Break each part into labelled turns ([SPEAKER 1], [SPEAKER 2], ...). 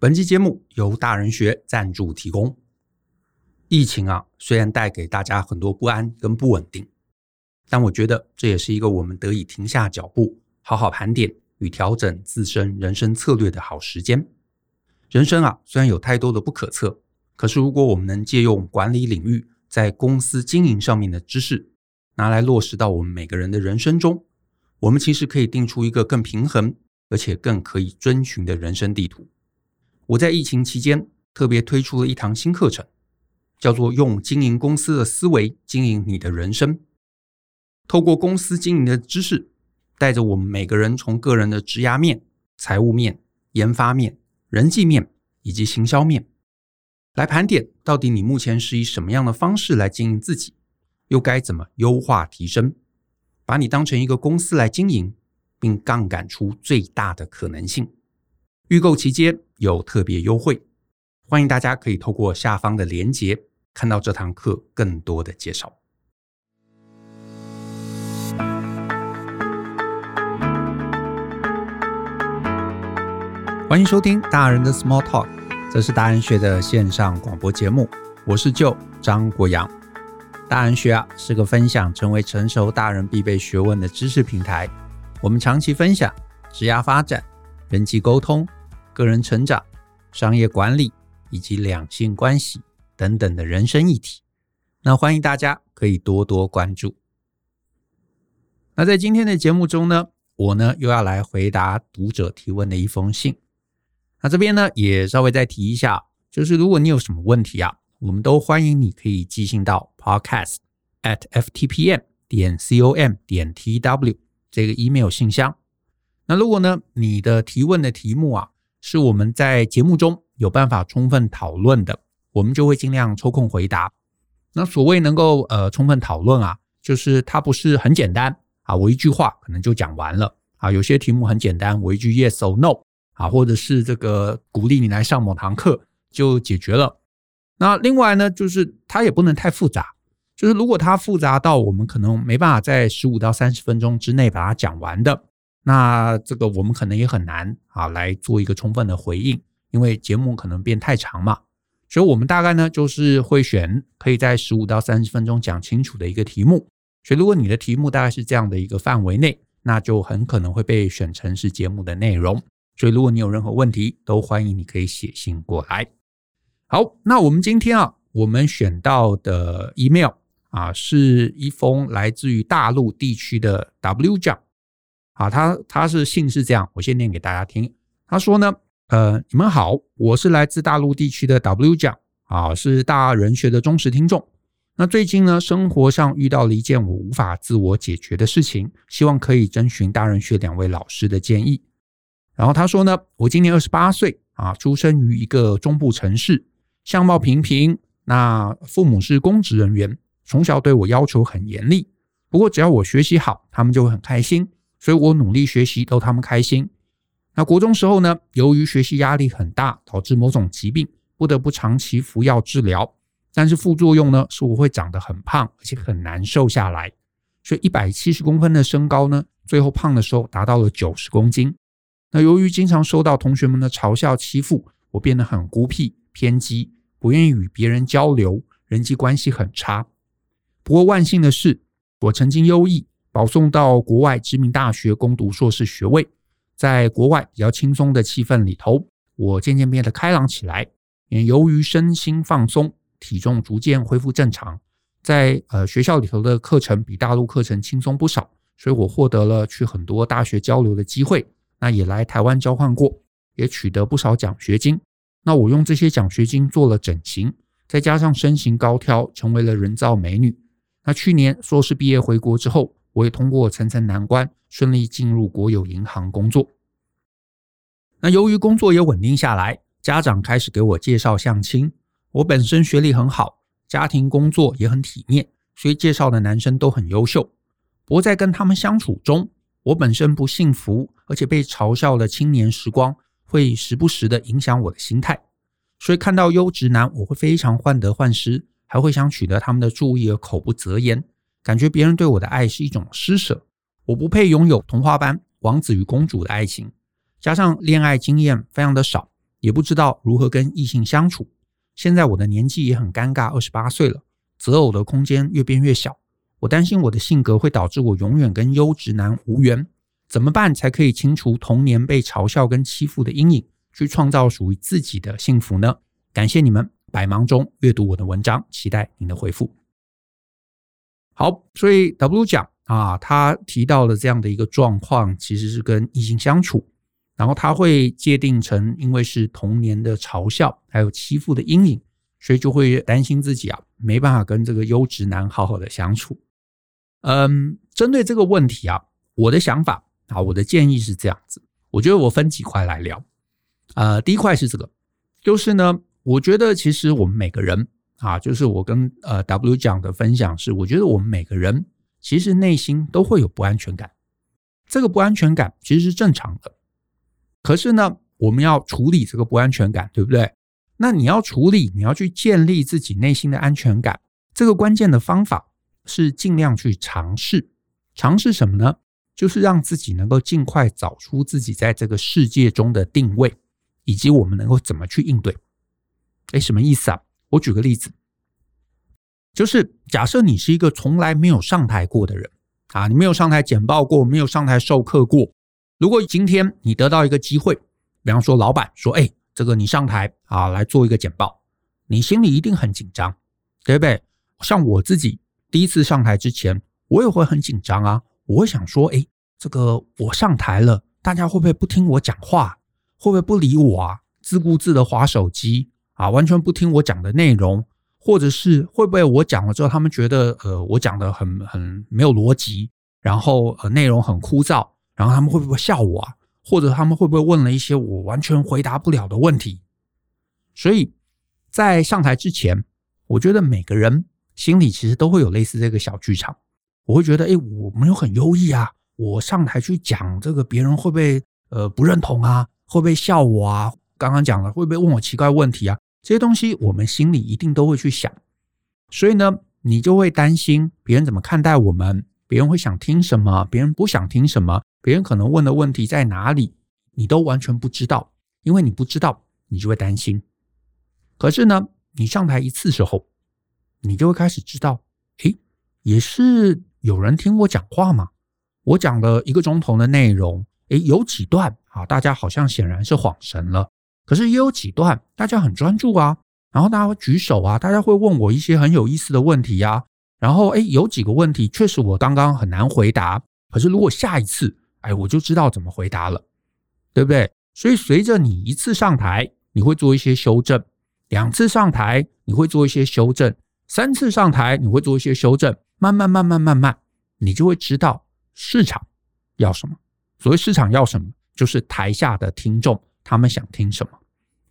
[SPEAKER 1] 本期节目由大人学赞助提供。疫情啊，虽然带给大家很多不安跟不稳定，但我觉得这也是一个我们得以停下脚步，好好盘点与调整自身人生策略的好时间。人生啊，虽然有太多的不可测，可是如果我们能借用管理领域在公司经营上面的知识，拿来落实到我们每个人的人生中，我们其实可以定出一个更平衡，而且更可以遵循的人生地图。我在疫情期间特别推出了一堂新课程，叫做“用经营公司的思维经营你的人生”。透过公司经营的知识，带着我们每个人从个人的职涯面、财务面、研发面、人际面以及行销面，来盘点到底你目前是以什么样的方式来经营自己，又该怎么优化提升，把你当成一个公司来经营，并杠杆出最大的可能性。预购期间有特别优惠，欢迎大家可以透过下方的链接看到这堂课更多的介绍。欢迎收听大人的 Small Talk，这是大人学的线上广播节目，我是舅张国阳。大人学啊是个分享成为成熟大人必备学问的知识平台，我们长期分享职业发展、人际沟通。个人成长、商业管理以及两性关系等等的人生议题，那欢迎大家可以多多关注。那在今天的节目中呢，我呢又要来回答读者提问的一封信。那这边呢也稍微再提一下，就是如果你有什么问题啊，我们都欢迎你可以寄信到 podcast at ftpm 点 com 点 tw 这个 email 信箱。那如果呢你的提问的题目啊，是我们在节目中有办法充分讨论的，我们就会尽量抽空回答。那所谓能够呃充分讨论啊，就是它不是很简单啊，我一句话可能就讲完了啊。有些题目很简单，我一句 yes or no 啊，或者是这个鼓励你来上某堂课就解决了。那另外呢，就是它也不能太复杂，就是如果它复杂到我们可能没办法在十五到三十分钟之内把它讲完的。那这个我们可能也很难啊来做一个充分的回应，因为节目可能变太长嘛，所以我们大概呢就是会选可以在十五到三十分钟讲清楚的一个题目。所以如果你的题目大概是这样的一个范围内，那就很可能会被选成是节目的内容。所以如果你有任何问题，都欢迎你可以写信过来。好，那我们今天啊，我们选到的 email 啊，是一封来自于大陆地区的 W 酱。啊，他他是信是这样，我先念给大家听。他说呢，呃，你们好，我是来自大陆地区的 W 酱，啊，是大人学的忠实听众。那最近呢，生活上遇到了一件我无法自我解决的事情，希望可以征询大人学两位老师的建议。然后他说呢，我今年二十八岁，啊，出生于一个中部城市，相貌平平，那父母是公职人员，从小对我要求很严厉，不过只要我学习好，他们就会很开心。所以我努力学习，逗他们开心。那国中时候呢，由于学习压力很大，导致某种疾病，不得不长期服药治疗。但是副作用呢，是我会长得很胖，而且很难瘦下来。所以一百七十公分的身高呢，最后胖的时候达到了九十公斤。那由于经常受到同学们的嘲笑欺负，我变得很孤僻、偏激，不愿意与别人交流，人际关系很差。不过万幸的是，我曾经优异。保送到国外知名大学攻读硕士学位，在国外比较轻松的气氛里头，我渐渐变得开朗起来。也由于身心放松，体重逐渐恢复正常，在呃学校里头的课程比大陆课程轻松不少，所以我获得了去很多大学交流的机会。那也来台湾交换过，也取得不少奖学金。那我用这些奖学金做了整形，再加上身形高挑，成为了人造美女。那去年硕士毕业回国之后，我也通过层层难关，顺利进入国有银行工作。那由于工作也稳定下来，家长开始给我介绍相亲。我本身学历很好，家庭工作也很体面，所以介绍的男生都很优秀。不过在跟他们相处中，我本身不幸福，而且被嘲笑的青年时光，会时不时的影响我的心态。所以看到优质男，我会非常患得患失，还会想取得他们的注意而口不择言。感觉别人对我的爱是一种施舍，我不配拥有童话般王子与公主的爱情，加上恋爱经验非常的少，也不知道如何跟异性相处。现在我的年纪也很尴尬，二十八岁了，择偶的空间越变越小。我担心我的性格会导致我永远跟优质男无缘。怎么办才可以清除童年被嘲笑跟欺负的阴影，去创造属于自己的幸福呢？感谢你们百忙中阅读我的文章，期待您的回复。好，所以 W 讲啊，他提到了这样的一个状况，其实是跟异性相处，然后他会界定成因为是童年的嘲笑还有欺负的阴影，所以就会担心自己啊没办法跟这个优质男好好的相处。嗯，针对这个问题啊，我的想法。啊，我的建议是这样子，我觉得我分几块来聊。呃，第一块是这个，就是呢，我觉得其实我们每个人啊，就是我跟呃 W 讲的分享是，我觉得我们每个人其实内心都会有不安全感，这个不安全感其实是正常的。可是呢，我们要处理这个不安全感，对不对？那你要处理，你要去建立自己内心的安全感，这个关键的方法是尽量去尝试，尝试什么呢？就是让自己能够尽快找出自己在这个世界中的定位，以及我们能够怎么去应对。诶，什么意思啊？我举个例子，就是假设你是一个从来没有上台过的人啊，你没有上台简报过，没有上台授课过。如果今天你得到一个机会，比方说老板说：“诶，这个你上台啊来做一个简报”，你心里一定很紧张，对不对？像我自己第一次上台之前，我也会很紧张啊。我会想说，哎，这个我上台了，大家会不会不听我讲话？会不会不理我啊？自顾自的滑手机啊，完全不听我讲的内容，或者是会不会我讲了之后，他们觉得呃我讲的很很没有逻辑，然后呃内容很枯燥，然后他们会不会笑我啊？或者他们会不会问了一些我完全回答不了的问题？所以在上台之前，我觉得每个人心里其实都会有类似这个小剧场。我会觉得，哎，我没有很优异啊！我上台去讲这个，别人会不会呃不认同啊？会不会笑我啊？刚刚讲了，会不会问我奇怪问题啊？这些东西我们心里一定都会去想，所以呢，你就会担心别人怎么看待我们，别人会想听什么，别人不想听什么，别人可能问的问题在哪里，你都完全不知道，因为你不知道，你就会担心。可是呢，你上台一次之后，你就会开始知道，诶，也是。有人听我讲话嘛？我讲了一个钟头的内容，诶，有几段啊，大家好像显然是恍神了。可是也有几段大家很专注啊，然后大家会举手啊，大家会问我一些很有意思的问题呀。然后诶，有几个问题确实我刚刚很难回答，可是如果下一次，哎，我就知道怎么回答了，对不对？所以随着你一次上台，你会做一些修正；两次上台，你会做一些修正；三次上台，你会做一些修正。慢慢慢慢慢慢，你就会知道市场要什么。所谓市场要什么，就是台下的听众他们想听什么，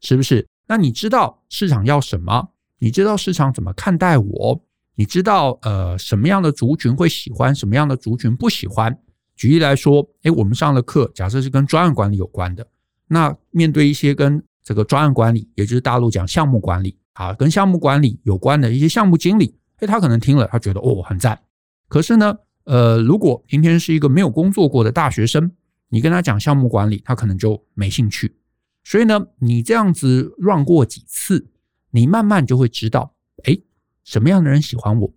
[SPEAKER 1] 是不是？那你知道市场要什么？你知道市场怎么看待我？你知道呃什么样的族群会喜欢，什么样的族群不喜欢？举例来说，诶，我们上了课，假设是跟专案管理有关的，那面对一些跟这个专案管理，也就是大陆讲项目管理啊，跟项目管理有关的一些项目经理。哎，他可能听了，他觉得哦很赞。可是呢，呃，如果今天是一个没有工作过的大学生，你跟他讲项目管理，他可能就没兴趣。所以呢，你这样子 run 过几次，你慢慢就会知道，哎，什么样的人喜欢我，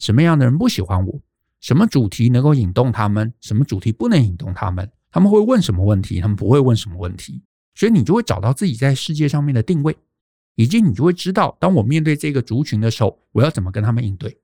[SPEAKER 1] 什么样的人不喜欢我，什么主题能够引动他们，什么主题不能引动他们，他们会问什么问题，他们不会问什么问题。所以你就会找到自己在世界上面的定位。以及你就会知道，当我面对这个族群的时候，我要怎么跟他们应对。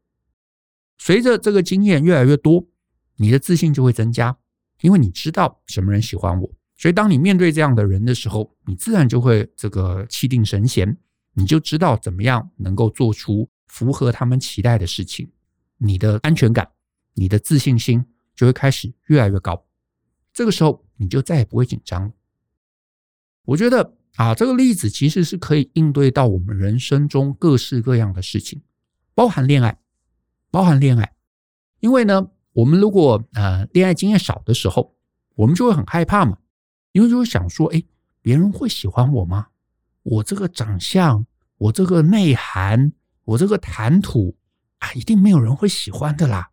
[SPEAKER 1] 随着这个经验越来越多，你的自信就会增加，因为你知道什么人喜欢我。所以当你面对这样的人的时候，你自然就会这个气定神闲，你就知道怎么样能够做出符合他们期待的事情。你的安全感、你的自信心就会开始越来越高。这个时候，你就再也不会紧张了。我觉得。啊，这个例子其实是可以应对到我们人生中各式各样的事情，包含恋爱，包含恋爱。因为呢，我们如果呃恋爱经验少的时候，我们就会很害怕嘛，因为就会想说，哎，别人会喜欢我吗？我这个长相，我这个内涵，我这个谈吐啊，一定没有人会喜欢的啦。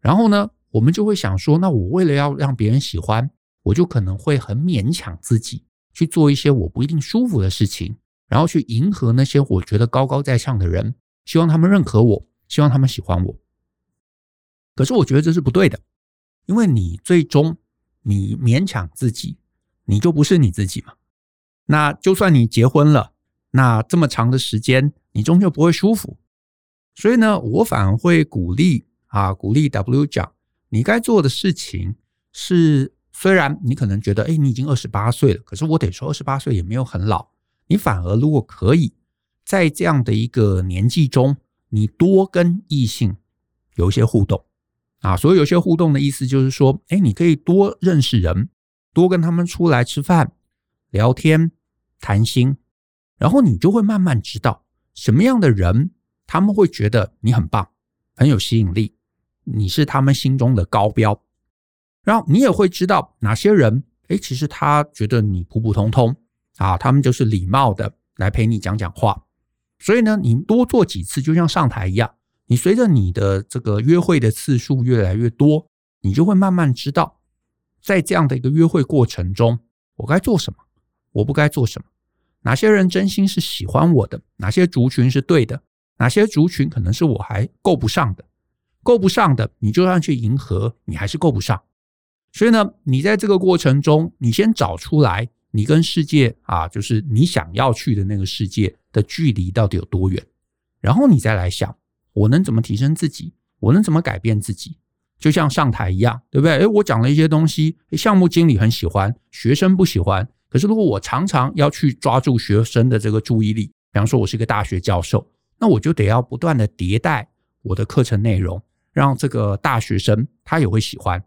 [SPEAKER 1] 然后呢，我们就会想说，那我为了要让别人喜欢，我就可能会很勉强自己。去做一些我不一定舒服的事情，然后去迎合那些我觉得高高在上的人，希望他们认可我，希望他们喜欢我。可是我觉得这是不对的，因为你最终你勉强自己，你就不是你自己嘛。那就算你结婚了，那这么长的时间，你终究不会舒服。所以呢，我反而会鼓励啊，鼓励 W 讲，你该做的事情是，虽然你可能觉得，哎，你已经二十八岁了，可是我得说，二十八岁也没有很老。你反而如果可以在这样的一个年纪中，你多跟异性有一些互动。啊，所以有些互动的意思就是说，哎，你可以多认识人，多跟他们出来吃饭、聊天、谈心，然后你就会慢慢知道什么样的人他们会觉得你很棒、很有吸引力，你是他们心中的高标。然后你也会知道哪些人，哎，其实他觉得你普普通通啊，他们就是礼貌的来陪你讲讲话。所以呢，你多做几次，就像上台一样。你随着你的这个约会的次数越来越多，你就会慢慢知道，在这样的一个约会过程中，我该做什么，我不该做什么，哪些人真心是喜欢我的，哪些族群是对的，哪些族群可能是我还够不上的，够不上的，你就算去迎合，你还是够不上。所以呢，你在这个过程中，你先找出来，你跟世界啊，就是你想要去的那个世界的距离到底有多远，然后你再来想。我能怎么提升自己？我能怎么改变自己？就像上台一样，对不对？诶，我讲了一些东西，项目经理很喜欢，学生不喜欢。可是如果我常常要去抓住学生的这个注意力，比方说我是一个大学教授，那我就得要不断的迭代我的课程内容，让这个大学生他也会喜欢。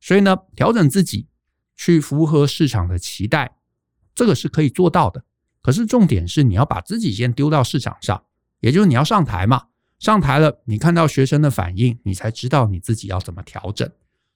[SPEAKER 1] 所以呢，调整自己去符合市场的期待，这个是可以做到的。可是重点是你要把自己先丢到市场上，也就是你要上台嘛。上台了，你看到学生的反应，你才知道你自己要怎么调整。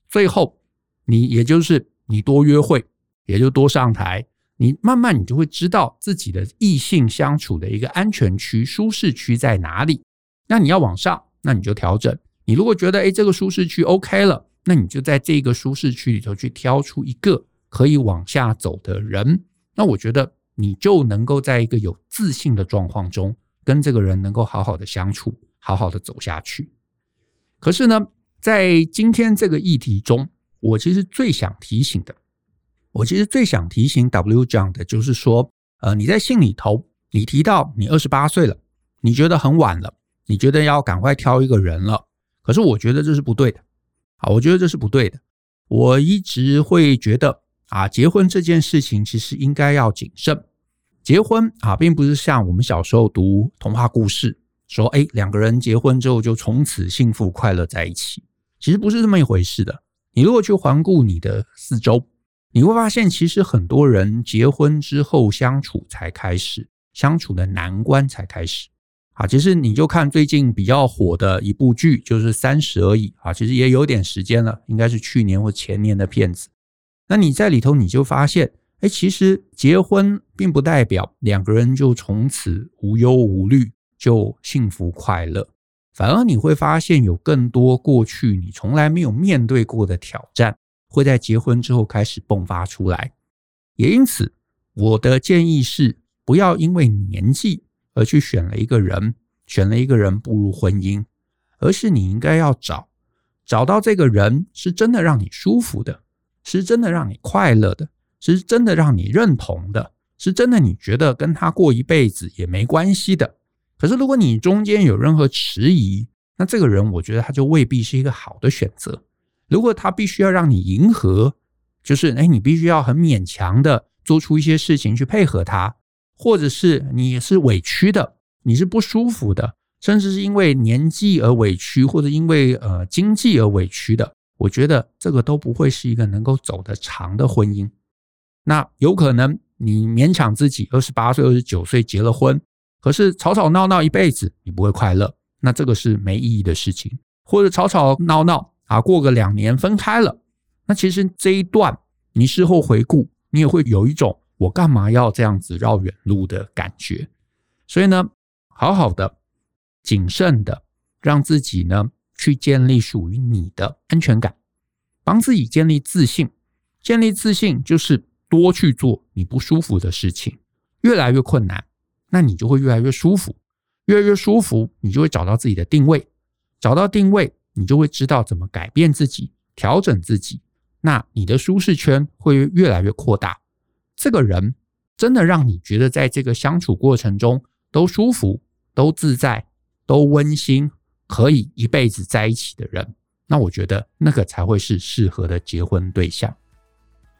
[SPEAKER 1] 最后，你也就是你多约会，也就多上台，你慢慢你就会知道自己的异性相处的一个安全区、舒适区在哪里。那你要往上，那你就调整。你如果觉得诶这个舒适区 OK 了，那你就在这个舒适区里头去挑出一个可以往下走的人。那我觉得你就能够在一个有自信的状况中，跟这个人能够好好的相处。好好的走下去。可是呢，在今天这个议题中，我其实最想提醒的，我其实最想提醒 W 讲的就是说，呃，你在信里头，你提到你二十八岁了，你觉得很晚了，你觉得要赶快挑一个人了。可是我觉得这是不对的，啊，我觉得这是不对的。我一直会觉得啊，结婚这件事情其实应该要谨慎。结婚啊，并不是像我们小时候读童话故事。说，哎，两个人结婚之后就从此幸福快乐在一起，其实不是这么一回事的。你如果去环顾你的四周，你会发现，其实很多人结婚之后相处才开始，相处的难关才开始。啊，其实你就看最近比较火的一部剧，就是《三十而已》啊，其实也有点时间了，应该是去年或前年的片子。那你在里头你就发现，哎，其实结婚并不代表两个人就从此无忧无虑。就幸福快乐，反而你会发现有更多过去你从来没有面对过的挑战，会在结婚之后开始迸发出来。也因此，我的建议是，不要因为年纪而去选了一个人，选了一个人步入婚姻，而是你应该要找，找到这个人是真的让你舒服的，是真的让你快乐的，是真的让你认同的，是真的你觉得跟他过一辈子也没关系的。可是，如果你中间有任何迟疑，那这个人我觉得他就未必是一个好的选择。如果他必须要让你迎合，就是哎，你必须要很勉强的做出一些事情去配合他，或者是你是委屈的，你是不舒服的，甚至是因为年纪而委屈，或者因为呃经济而委屈的，我觉得这个都不会是一个能够走得长的婚姻。那有可能你勉强自己二十八岁、二十九岁结了婚。可是吵吵闹闹一辈子，你不会快乐，那这个是没意义的事情。或者吵吵闹闹啊，过个两年分开了，那其实这一段你事后回顾，你也会有一种我干嘛要这样子绕远路的感觉。所以呢，好好的、谨慎的，让自己呢去建立属于你的安全感，帮自己建立自信。建立自信就是多去做你不舒服的事情，越来越困难，那你就会越来越舒服，越来越舒服，你就会找到自己的定位，找到定位，你就会知道怎么改变自己，调整自己，那你的舒适圈会越来越扩大。这个人真的让你觉得在这个相处过程中都舒服、都自在、都温馨，可以一辈子在一起的人，那我觉得那个才会是适合的结婚对象。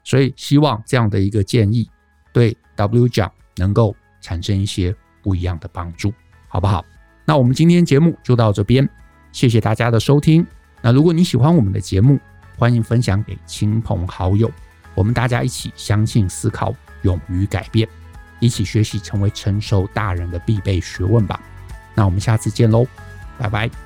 [SPEAKER 1] 所以希望这样的一个建议对 W 奖能够产生一些不一样的帮助，好不好？那我们今天节目就到这边，谢谢大家的收听。那如果你喜欢我们的节目，欢迎分享给亲朋好友，我们大家一起相信、思考、勇于改变，一起学习成为成熟大人的必备学问吧。那我们下次见喽，拜拜。